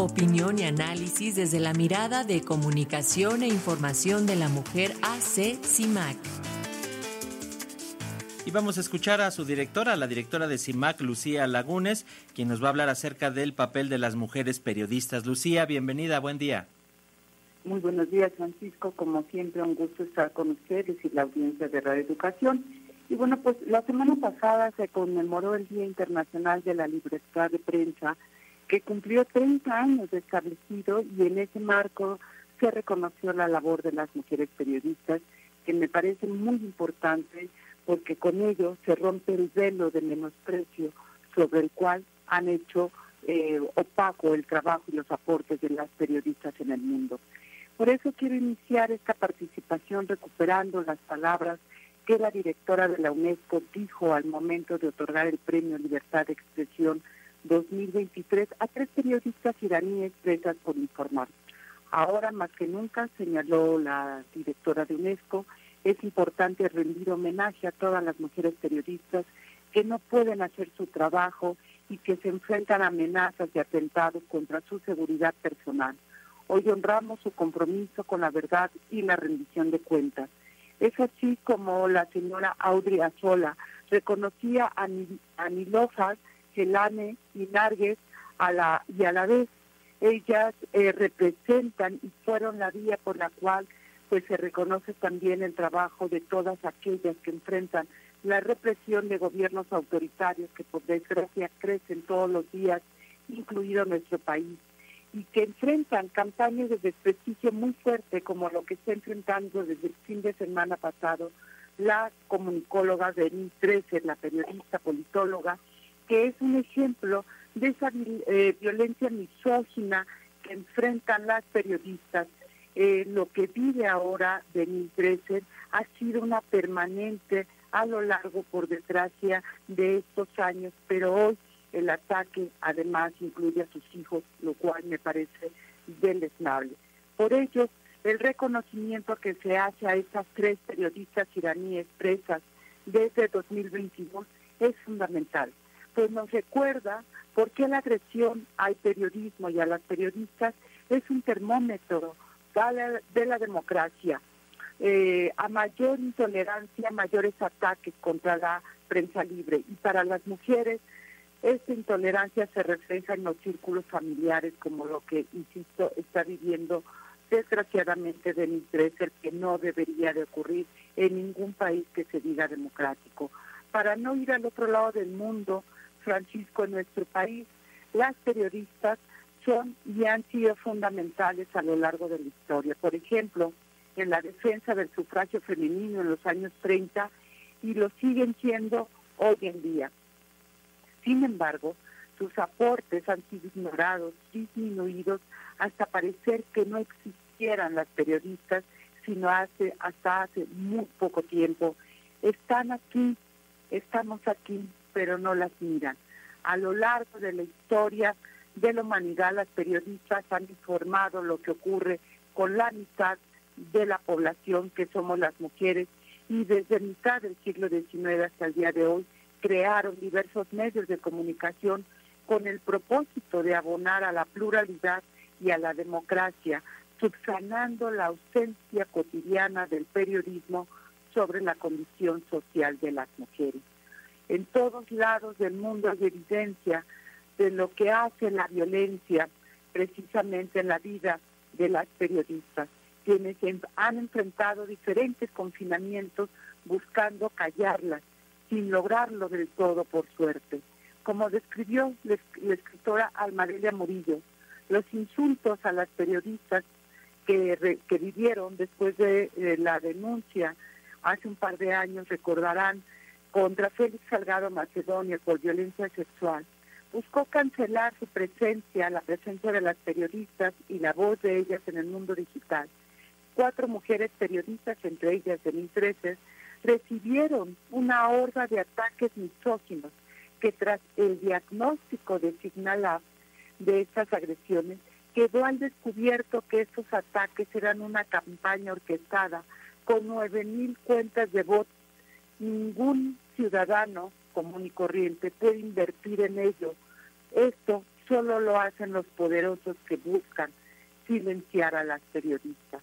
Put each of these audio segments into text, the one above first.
Opinión y análisis desde la mirada de comunicación e información de la mujer AC CIMAC. Y vamos a escuchar a su directora, la directora de CIMAC, Lucía Lagunes, quien nos va a hablar acerca del papel de las mujeres periodistas. Lucía, bienvenida, buen día. Muy buenos días, Francisco. Como siempre, un gusto estar con ustedes y la audiencia de Radio Educación. Y bueno, pues la semana pasada se conmemoró el Día Internacional de la Libertad de Prensa, que cumplió 30 años de establecido y en ese marco se reconoció la labor de las mujeres periodistas, que me parece muy importante porque con ello se rompe el velo de menosprecio sobre el cual han hecho eh, opaco el trabajo y los aportes de las periodistas en el mundo. Por eso quiero iniciar esta participación recuperando las palabras que la directora de la UNESCO dijo al momento de otorgar el Premio Libertad de Expresión 2023 a tres periodistas iraníes presas por informar. Ahora más que nunca, señaló la directora de UNESCO, es importante rendir homenaje a todas las mujeres periodistas que no pueden hacer su trabajo y que se enfrentan a amenazas y atentados contra su seguridad personal. Hoy honramos su compromiso con la verdad y la rendición de cuentas. Es así como la señora Audrey Azola reconocía a, Nilofa, Gelane y Nargues a la, y a la vez. Ellas eh, representan y fueron la vía por la cual pues se reconoce también el trabajo de todas aquellas que enfrentan la represión de gobiernos autoritarios que por desgracia crecen todos los días, incluido nuestro país, y que enfrentan campañas de desprestigio muy fuerte como lo que está enfrentando desde el fin de semana pasado la comunicóloga Denise Dresser, la periodista politóloga, que es un ejemplo de esa eh, violencia misógina que enfrentan las periodistas eh, lo que vive ahora Denise Dresser ha sido una permanente a lo largo, por desgracia, de estos años, pero hoy el ataque además incluye a sus hijos, lo cual me parece deleznable. Por ello, el reconocimiento que se hace a estas tres periodistas iraníes presas desde 2022 es fundamental, pues nos recuerda por qué la agresión al periodismo y a las periodistas es un termómetro de la democracia. Eh, a mayor intolerancia, mayores ataques contra la prensa libre. Y para las mujeres, esta intolerancia se refleja en los círculos familiares, como lo que, insisto, está viviendo desgraciadamente Denis Dresser, que no debería de ocurrir en ningún país que se diga democrático. Para no ir al otro lado del mundo, Francisco, en nuestro país, las periodistas son y han sido fundamentales a lo largo de la historia. Por ejemplo, en la defensa del sufragio femenino en los años 30 y lo siguen siendo hoy en día. Sin embargo, sus aportes han sido ignorados, disminuidos, hasta parecer que no existieran las periodistas, sino hace, hasta hace muy poco tiempo. Están aquí, estamos aquí, pero no las miran. A lo largo de la historia de la humanidad, las periodistas han informado lo que ocurre con la mitad de la población que somos las mujeres y desde mitad del siglo XIX hasta el día de hoy crearon diversos medios de comunicación con el propósito de abonar a la pluralidad y a la democracia, subsanando la ausencia cotidiana del periodismo sobre la condición social de las mujeres. En todos lados del mundo hay evidencia de lo que hace la violencia precisamente en la vida de las periodistas, quienes han enfrentado diferentes confinamientos buscando callarlas, sin lograrlo del todo por suerte. Como describió la escritora Almadelia Murillo, los insultos a las periodistas que, que vivieron después de la denuncia hace un par de años, recordarán, contra Félix Salgado Macedonio por violencia sexual, buscó cancelar su presencia, la presencia de las periodistas y la voz de ellas en el mundo digital. Cuatro mujeres periodistas, entre ellas Denise Dresser, recibieron una horda de ataques misóginos que tras el diagnóstico de Signal de estas agresiones, quedó al descubierto que estos ataques eran una campaña orquestada con nueve mil cuentas de votos. Ningún ciudadano común y corriente puede invertir en ello. Esto solo lo hacen los poderosos que buscan silenciar a las periodistas.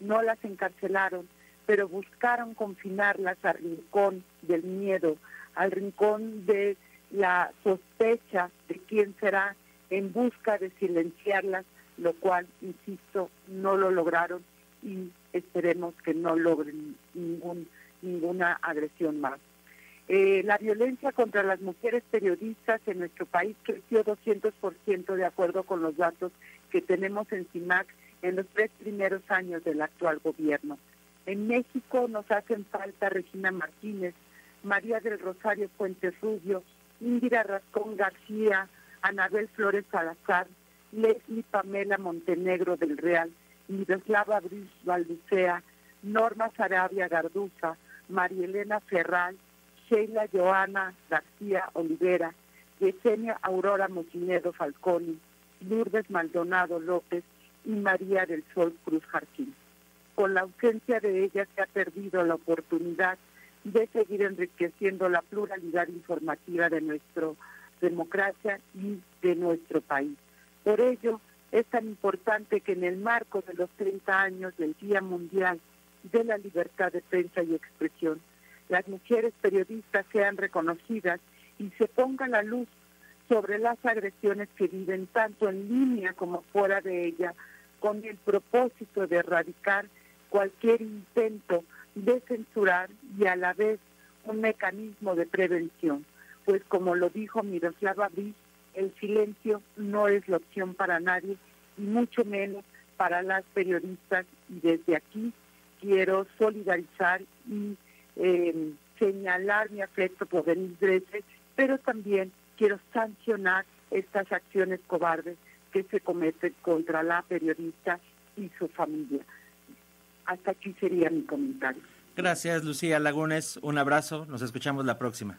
No las encarcelaron, pero buscaron confinarlas al rincón del miedo, al rincón de la sospecha de quién será en busca de silenciarlas, lo cual, insisto, no lo lograron y esperemos que no logren ningún, ninguna agresión más. Eh, la violencia contra las mujeres periodistas en nuestro país creció 200% de acuerdo con los datos que tenemos en CIMAC en los tres primeros años del actual gobierno. En México nos hacen falta Regina Martínez, María del Rosario Fuentes Rubio, Indira Rascón García, Anabel Flores Salazar, Leslie Pamela Montenegro del Real, Miroslava Bris Balducea, Norma Sarabia Garduza, María Elena Ferral, Sheila Joana García Olivera, Yesenia Aurora Mochinedo Falconi, Lourdes Maldonado López y María del Sol Cruz Jarquín. Con la ausencia de ellas se ha perdido la oportunidad de seguir enriqueciendo la pluralidad informativa de nuestra democracia y de nuestro país. Por ello, es tan importante que en el marco de los 30 años del Día Mundial de la Libertad de Prensa y Expresión, las mujeres periodistas sean reconocidas y se ponga la luz sobre las agresiones que viven tanto en línea como fuera de ella, con el propósito de erradicar cualquier intento de censurar y a la vez un mecanismo de prevención. Pues como lo dijo Miroslava Briz, el silencio no es la opción para nadie y mucho menos para las periodistas y desde aquí quiero solidarizar y eh, señalar mi afecto por Denis Dresser, pero también quiero sancionar estas acciones cobardes que se cometen contra la periodista y su familia. Hasta aquí sería mi comentario. Gracias, Lucía Lagunes. Un abrazo. Nos escuchamos la próxima.